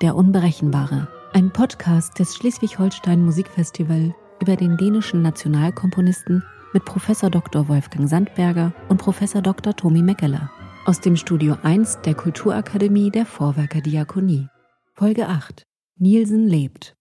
Der Unberechenbare. Ein Podcast des Schleswig-Holstein Musikfestival über den dänischen Nationalkomponisten mit Prof. Dr. Wolfgang Sandberger und Prof. Dr. Tomi Meckeler. Aus dem Studio 1 der Kulturakademie der Vorwerker Diakonie. Folge 8. Nielsen lebt.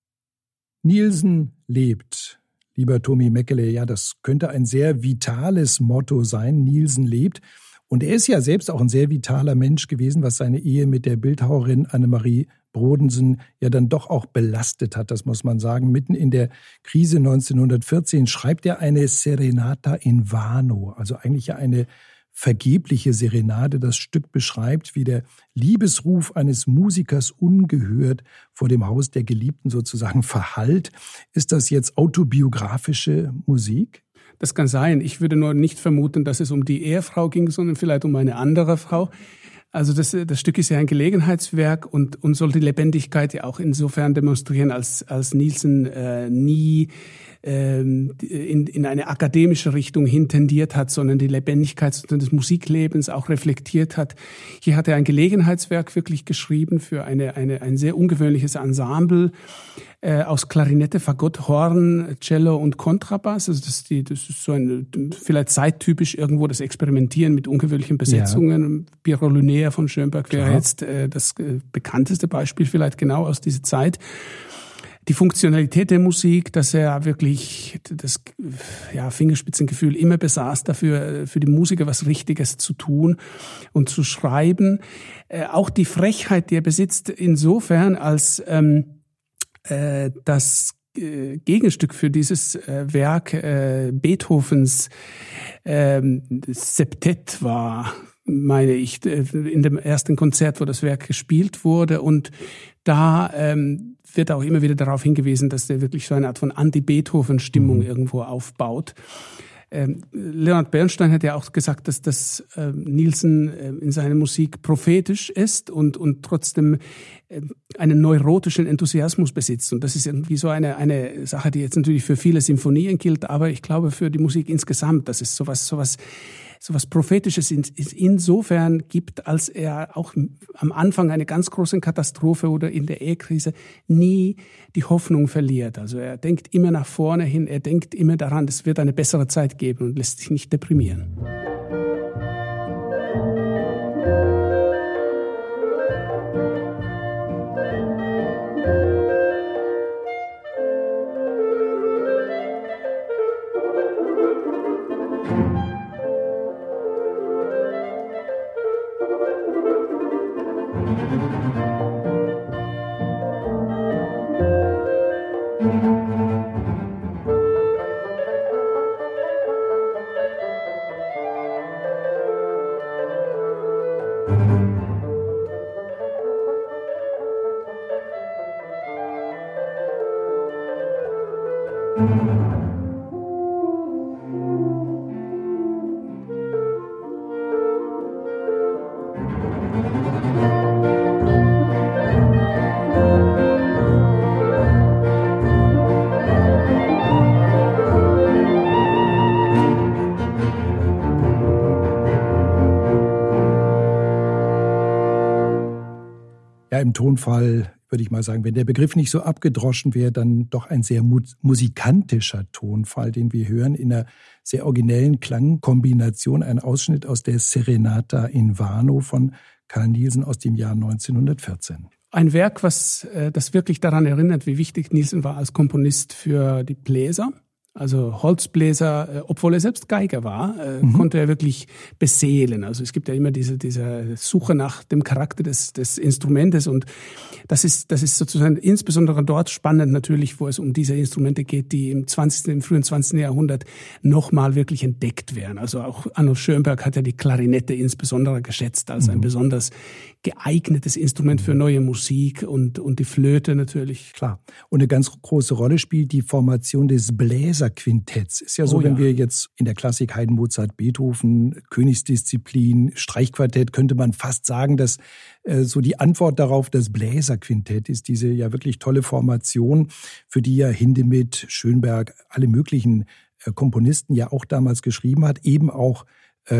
Nielsen lebt. Lieber Tomi Meckele, ja, das könnte ein sehr vitales Motto sein. Nielsen lebt. Und er ist ja selbst auch ein sehr vitaler Mensch gewesen, was seine Ehe mit der Bildhauerin Annemarie Brodensen ja dann doch auch belastet hat, das muss man sagen. Mitten in der Krise 1914 schreibt er eine Serenata in Vano, also eigentlich eine vergebliche Serenade. Das Stück beschreibt, wie der Liebesruf eines Musikers ungehört vor dem Haus der Geliebten sozusagen verhallt. Ist das jetzt autobiografische Musik? Das kann sein. Ich würde nur nicht vermuten, dass es um die Ehefrau ging, sondern vielleicht um eine andere Frau. Also das, das Stück ist ja ein Gelegenheitswerk und, und soll die Lebendigkeit ja auch insofern demonstrieren, als, als Nielsen äh, nie ähm, in, in eine akademische Richtung hintendiert hat, sondern die Lebendigkeit des Musiklebens auch reflektiert hat. Hier hat er ein Gelegenheitswerk wirklich geschrieben für eine, eine, ein sehr ungewöhnliches Ensemble äh, aus Klarinette, Fagott, Horn, Cello und Kontrabass. Also das, ist die, das ist so ein vielleicht zeittypisch irgendwo das Experimentieren mit ungewöhnlichen Besetzungen. Ja. Piero Lunaire von Schönberg wäre jetzt äh, das äh, bekannteste Beispiel vielleicht genau aus dieser Zeit die Funktionalität der Musik, dass er wirklich das ja, Fingerspitzengefühl immer besaß, dafür für die Musiker was Richtiges zu tun und zu schreiben. Äh, auch die Frechheit, die er besitzt, insofern als ähm, äh, das äh, Gegenstück für dieses äh, Werk äh, Beethovens ähm, Septett war, meine ich, äh, in dem ersten Konzert, wo das Werk gespielt wurde. Und da ähm, wird auch immer wieder darauf hingewiesen, dass der wirklich so eine Art von Anti-Beethoven-Stimmung mhm. irgendwo aufbaut. Ähm, Leonard Bernstein hat ja auch gesagt, dass das äh, Nielsen äh, in seiner Musik prophetisch ist und, und trotzdem äh, einen neurotischen Enthusiasmus besitzt. Und das ist irgendwie so eine, eine Sache, die jetzt natürlich für viele Sinfonien gilt, aber ich glaube für die Musik insgesamt, dass es sowas, sowas so was Prophetisches insofern gibt, als er auch am Anfang einer ganz großen Katastrophe oder in der Ehekrise nie die Hoffnung verliert. Also er denkt immer nach vorne hin, er denkt immer daran, es wird eine bessere Zeit geben und lässt sich nicht deprimieren. Im Tonfall würde ich mal sagen, wenn der Begriff nicht so abgedroschen wäre, dann doch ein sehr musikantischer Tonfall, den wir hören, in einer sehr originellen Klangkombination. Ein Ausschnitt aus der Serenata in Vano von Karl Nielsen aus dem Jahr 1914. Ein Werk, was äh, das wirklich daran erinnert, wie wichtig Nielsen war als Komponist für die Bläser also Holzbläser, äh, obwohl er selbst Geiger war, äh, mhm. konnte er wirklich beseelen. Also es gibt ja immer diese, diese Suche nach dem Charakter des, des Instrumentes und das ist, das ist sozusagen insbesondere dort spannend natürlich, wo es um diese Instrumente geht, die im 20., im frühen 20. Jahrhundert nochmal wirklich entdeckt werden. Also auch Arno Schönberg hat ja die Klarinette insbesondere geschätzt als mhm. ein besonders geeignetes Instrument für neue Musik und, und die Flöte natürlich. Klar. Und eine ganz große Rolle spielt die Formation des Bläserquintetts. Ist ja so, oh, wenn ja. wir jetzt in der Klassik Haydn, Mozart, Beethoven, Königsdisziplin, Streichquartett, könnte man fast sagen, dass äh, so die Antwort darauf das Bläserquintett ist, diese ja wirklich tolle Formation, für die ja Hindemith, Schönberg, alle möglichen äh, Komponisten ja auch damals geschrieben hat, eben auch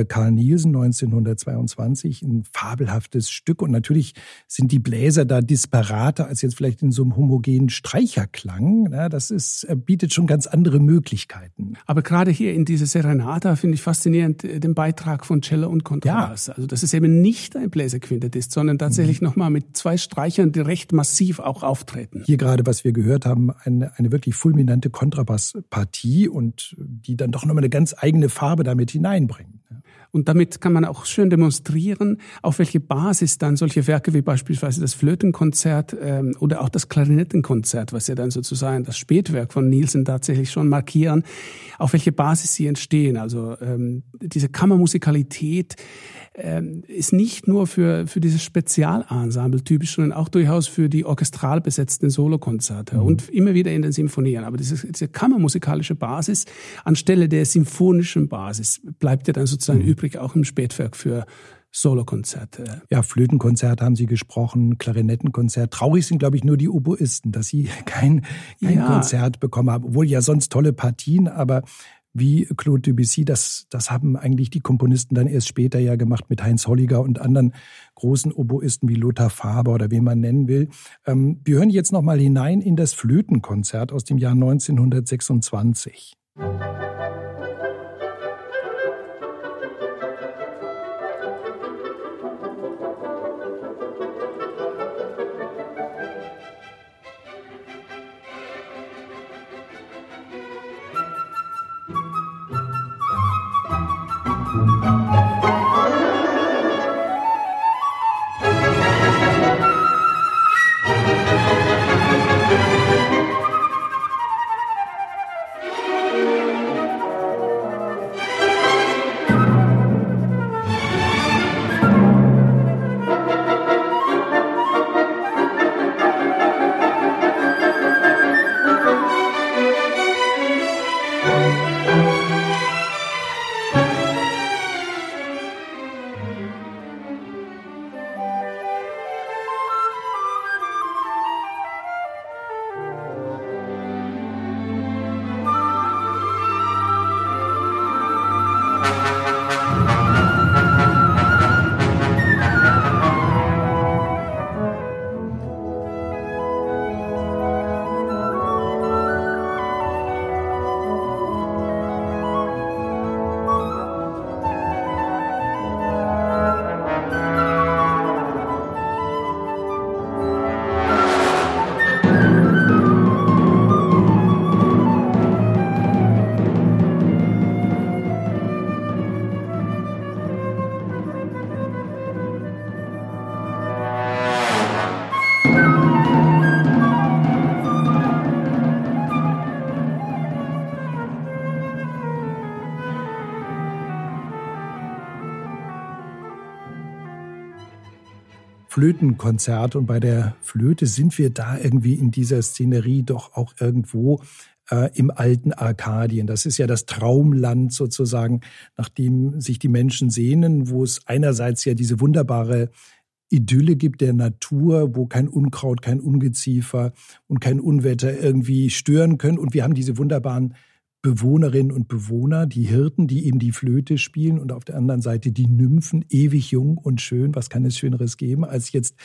Karl Nielsen 1922, ein fabelhaftes Stück. Und natürlich sind die Bläser da disparater als jetzt vielleicht in so einem homogenen Streicherklang. das ist, äh, bietet schon ganz andere Möglichkeiten. Aber gerade hier in dieser Serenata finde ich faszinierend äh, den Beitrag von Cello und Kontrabass. Ja. Also, dass es eben nicht ein Bläserquintett ist, sondern tatsächlich mhm. nochmal mit zwei Streichern, die recht massiv auch auftreten. Hier gerade, was wir gehört haben, eine, eine wirklich fulminante Kontrabasspartie und die dann doch nochmal eine ganz eigene Farbe damit hineinbringt. Ja. Und damit kann man auch schön demonstrieren, auf welche Basis dann solche Werke wie beispielsweise das Flötenkonzert ähm, oder auch das Klarinettenkonzert, was ja dann sozusagen das Spätwerk von Nielsen tatsächlich schon markieren, auf welche Basis sie entstehen. Also ähm, diese Kammermusikalität ähm, ist nicht nur für, für dieses Spezialensemble typisch, sondern auch durchaus für die orchestral besetzten Solokonzerte mhm. und immer wieder in den Symphonien. Aber diese, diese kammermusikalische Basis anstelle der symphonischen Basis bleibt ja dann sozusagen mhm. übrig, auch im Spätwerk für Solokonzerte. Ja, Flötenkonzert haben Sie gesprochen, Klarinettenkonzert. Traurig sind, glaube ich, nur die Oboisten, dass sie kein, kein ja. Konzert bekommen haben, obwohl ja sonst tolle Partien, aber wie Claude Debussy. Das, das haben eigentlich die Komponisten dann erst später ja gemacht mit Heinz Holliger und anderen großen Oboisten wie Lothar Faber oder wen man nennen will. Ähm, wir hören jetzt nochmal hinein in das Flötenkonzert aus dem Jahr 1926. Musik Flötenkonzert und bei der Flöte sind wir da irgendwie in dieser Szenerie doch auch irgendwo äh, im alten Arkadien. Das ist ja das Traumland sozusagen, nach dem sich die Menschen sehnen, wo es einerseits ja diese wunderbare Idylle gibt der Natur, wo kein Unkraut, kein Ungeziefer und kein Unwetter irgendwie stören können. Und wir haben diese wunderbaren Bewohnerinnen und Bewohner, die Hirten, die eben die Flöte spielen und auf der anderen Seite die Nymphen, ewig jung und schön. Was kann es Schöneres geben als jetzt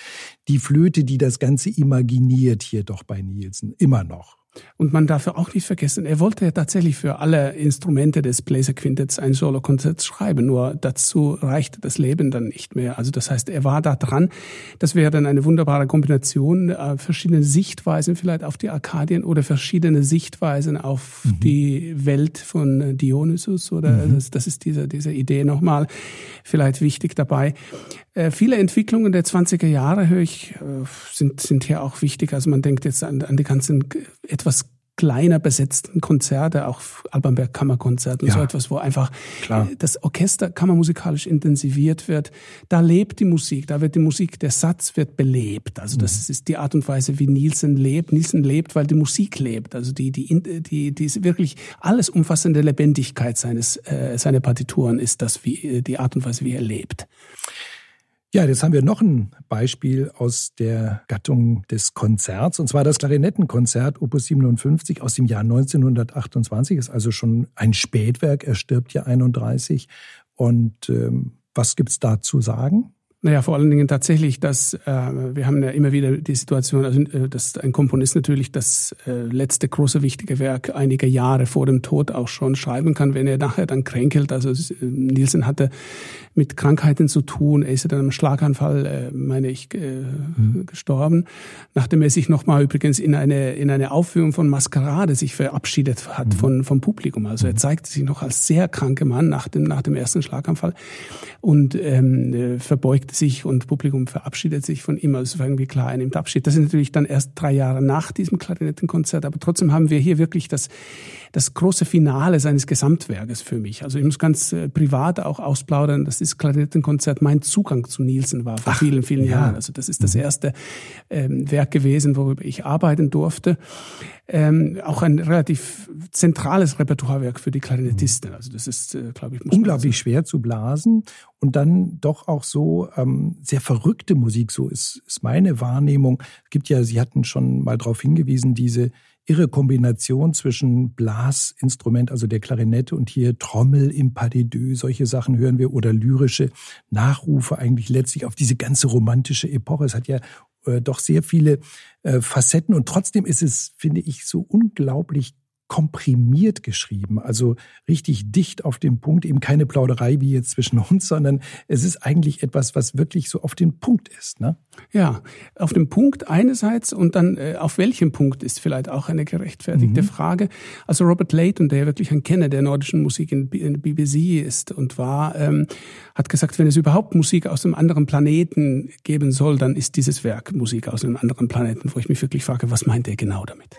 die Flöte, die das Ganze imaginiert hier doch bei Nielsen, immer noch. Und man darf auch nicht vergessen, er wollte ja tatsächlich für alle Instrumente des Bläserquintetts ein Solokonzert schreiben, nur dazu reichte das Leben dann nicht mehr. Also das heißt, er war da dran. Das wäre dann eine wunderbare Kombination, äh, verschiedene Sichtweisen vielleicht auf die Arkadien oder verschiedene Sichtweisen auf mhm. die Welt von Dionysus oder mhm. das, das, ist diese, diese Idee nochmal vielleicht wichtig dabei. Äh, viele Entwicklungen der 20er Jahre höre ich, äh, sind, sind hier auch wichtig. Also man denkt jetzt an, an die ganzen etwas kleiner besetzten Konzerte, auch Albanberg Kammerkonzert und ja, so etwas, wo einfach klar. das Orchester kammermusikalisch intensiviert wird. Da lebt die Musik, da wird die Musik, der Satz wird belebt. Also das mhm. ist die Art und Weise, wie Nielsen lebt. Nielsen lebt, weil die Musik lebt. Also die, die, die, die wirklich alles umfassende Lebendigkeit seines, äh, seiner Partituren ist das, wie, die Art und Weise, wie er lebt. Ja, jetzt haben wir noch ein Beispiel aus der Gattung des Konzerts, und zwar das Klarinettenkonzert Opus 57 aus dem Jahr 1928, ist also schon ein Spätwerk, er stirbt ja 31, Und ähm, was gibt's da zu sagen? Naja, vor allen Dingen tatsächlich, dass äh, wir haben ja immer wieder die Situation, also äh, dass ein Komponist natürlich das äh, letzte große wichtige Werk einige Jahre vor dem Tod auch schon schreiben kann, wenn er nachher dann kränkelt. Also äh, Nielsen hatte mit Krankheiten zu tun. Er ist ja dann im Schlaganfall, äh, meine ich, äh, mhm. gestorben, nachdem er sich nochmal übrigens in eine in eine Aufführung von Maskerade sich verabschiedet hat mhm. von vom Publikum. Also er mhm. zeigte sich noch als sehr kranker Mann nach dem nach dem ersten Schlaganfall und ähm, äh, verbeugte sich und Publikum verabschiedet sich von ihm. Also irgendwie klar, er nimmt Abschied. Das ist natürlich dann erst drei Jahre nach diesem Klarinettenkonzert, aber trotzdem haben wir hier wirklich das, das große Finale seines Gesamtwerkes für mich. Also ich muss ganz äh, privat auch ausplaudern, dass dieses Klarinettenkonzert mein Zugang zu Nielsen war vor Ach, vielen, vielen ja. Jahren. Also das ist das mhm. erste ähm, Werk gewesen, worüber ich arbeiten durfte ähm, auch ein relativ zentrales Repertoirewerk für die Klarinettisten. Also das ist, äh, glaube ich, unglaublich schwer zu blasen und dann doch auch so ähm, sehr verrückte Musik. So ist, ist meine Wahrnehmung. Es gibt ja, Sie hatten schon mal darauf hingewiesen, diese irre Kombination zwischen Blasinstrument, also der Klarinette und hier Trommel im Pas de deux, solche Sachen hören wir oder lyrische Nachrufe eigentlich letztlich auf diese ganze romantische Epoche. Es hat ja äh, doch sehr viele äh, Facetten und trotzdem ist es, finde ich, so unglaublich komprimiert geschrieben, also richtig dicht auf den Punkt, eben keine Plauderei wie jetzt zwischen uns, sondern es ist eigentlich etwas, was wirklich so auf den Punkt ist. Ne? Ja, auf dem Punkt einerseits und dann äh, auf welchem Punkt ist vielleicht auch eine gerechtfertigte mhm. Frage. Also Robert Layton, der wirklich ein Kenner der nordischen Musik in, in BBC ist und war, ähm, hat gesagt, wenn es überhaupt Musik aus einem anderen Planeten geben soll, dann ist dieses Werk Musik aus einem anderen Planeten, wo ich mich wirklich frage, was meint er genau damit?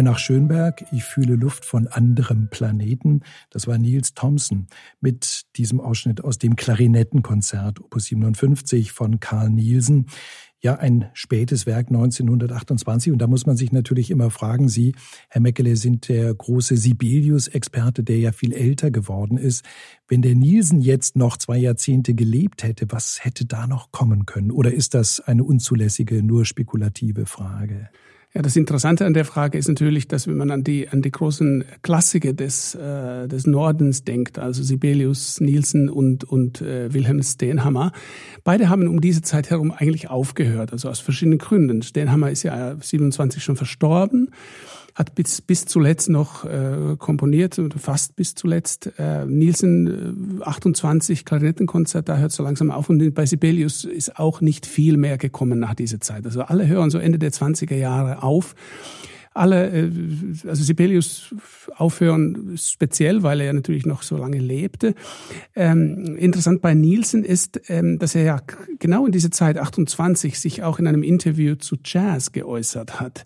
Nach Schönberg, ich fühle Luft von anderem Planeten. Das war Niels Thompson mit diesem Ausschnitt aus dem Klarinettenkonzert Opus 57 von Karl Nielsen. Ja, ein spätes Werk 1928. Und da muss man sich natürlich immer fragen, Sie, Herr Meckele, sind der große Sibelius-Experte, der ja viel älter geworden ist. Wenn der Nielsen jetzt noch zwei Jahrzehnte gelebt hätte, was hätte da noch kommen können? Oder ist das eine unzulässige, nur spekulative Frage? Ja, das Interessante an der Frage ist natürlich, dass wenn man an die, an die großen Klassiker des, äh, des Nordens denkt, also Sibelius, Nielsen und, und äh, Wilhelm Stenhammer, beide haben um diese Zeit herum eigentlich aufgehört, also aus verschiedenen Gründen. Stenhammer ist ja 27 schon verstorben hat bis, bis zuletzt noch äh, komponiert, fast bis zuletzt. Äh, Nielsen äh, 28 Klarinettenkonzert, da hört so langsam auf. Und bei Sibelius ist auch nicht viel mehr gekommen nach dieser Zeit. Also alle hören so Ende der 20er Jahre auf alle, äh, also Sibelius aufhören speziell, weil er ja natürlich noch so lange lebte. Ähm, interessant bei Nielsen ist, ähm, dass er ja genau in dieser Zeit 28 sich auch in einem Interview zu Jazz geäußert hat.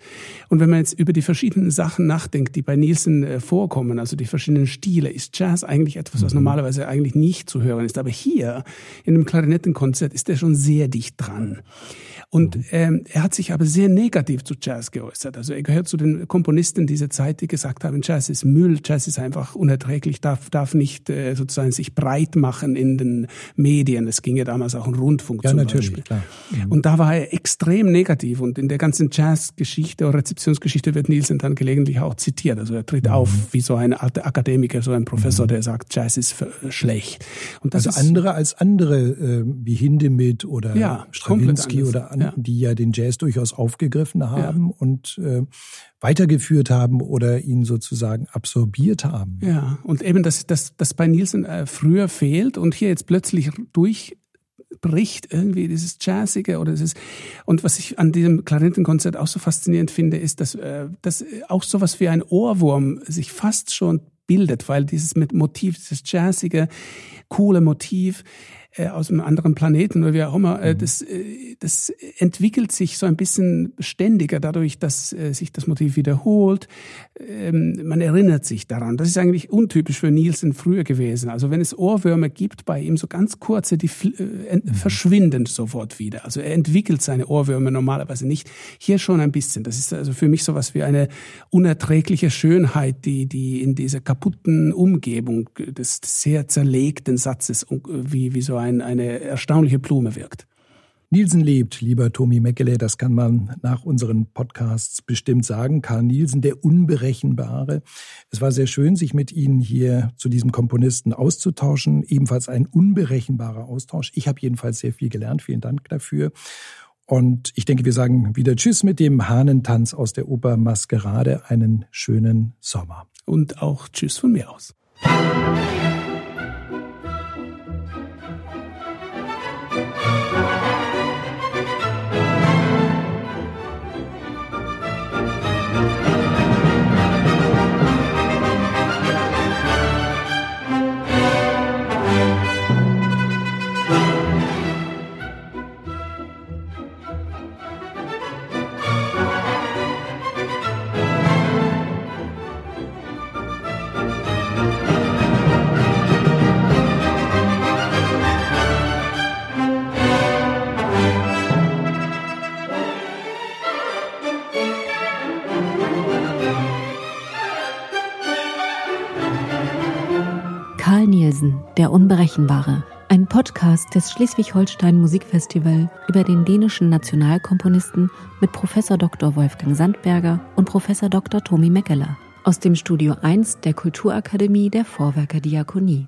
Und wenn man jetzt über die verschiedenen Sachen nachdenkt, die bei Nielsen äh, vorkommen, also die verschiedenen Stile, ist Jazz eigentlich etwas, was mhm. normalerweise eigentlich nicht zu hören ist. Aber hier in dem Klarinettenkonzert ist er schon sehr dicht dran. Und mhm. ähm, er hat sich aber sehr negativ zu Jazz geäußert. Also er gehört zu zu den Komponisten dieser Zeit, die gesagt haben, Jazz ist Müll, Jazz ist einfach unerträglich, darf, darf nicht äh, sozusagen sich breit machen in den Medien. Es ging ja damals auch um Rundfunk ja, natürlich, Beispiel. Klar. Mhm. Und da war er extrem negativ und in der ganzen Jazzgeschichte oder Rezeptionsgeschichte wird Nielsen dann gelegentlich auch zitiert. Also er tritt mhm. auf wie so ein Akademiker, so ein Professor, mhm. der sagt, Jazz ist schlecht. Und das also ist, andere als andere, äh, wie Hindemith oder ja, Stravinsky oder an, ja. die ja den Jazz durchaus aufgegriffen haben ja. und äh, weitergeführt haben oder ihn sozusagen absorbiert haben. Ja, und eben, dass das, das bei Nielsen äh, früher fehlt und hier jetzt plötzlich durch bricht irgendwie dieses Jazzige oder dieses und was ich an diesem Klarinettenkonzert auch so faszinierend finde, ist, dass, äh, dass auch sowas wie ein Ohrwurm sich fast schon bildet, weil dieses mit Motiv, dieses jazzige, coole Motiv, äh, aus einem anderen Planeten oder wie auch immer, äh, mhm. das, äh, das entwickelt sich so ein bisschen ständiger dadurch, dass äh, sich das Motiv wiederholt. Ähm, man erinnert sich daran. Das ist eigentlich untypisch für Nielsen früher gewesen. Also wenn es Ohrwürmer gibt bei ihm, so ganz kurze, die äh, mhm. verschwinden sofort wieder. Also er entwickelt seine Ohrwürmer normalerweise nicht. Hier schon ein bisschen. Das ist also für mich so was wie eine unerträgliche Schönheit, die, die in dieser kaputten Umgebung des sehr zerlegten Satzes, wie, wie so ein ein, eine erstaunliche Blume wirkt. Nielsen lebt, lieber Tommy Meckele, das kann man nach unseren Podcasts bestimmt sagen. Karl Nielsen, der Unberechenbare. Es war sehr schön, sich mit Ihnen hier zu diesem Komponisten auszutauschen. Ebenfalls ein unberechenbarer Austausch. Ich habe jedenfalls sehr viel gelernt. Vielen Dank dafür. Und ich denke, wir sagen wieder Tschüss mit dem Hahnentanz aus der Oper Maskerade. Einen schönen Sommer. Und auch Tschüss von mir aus. Der Unberechenbare. Ein Podcast des Schleswig-Holstein Musikfestival über den dänischen Nationalkomponisten mit Professor Dr. Wolfgang Sandberger und Professor Dr. Tommy Meckeler aus dem Studio 1 der Kulturakademie der Vorwerker Diakonie.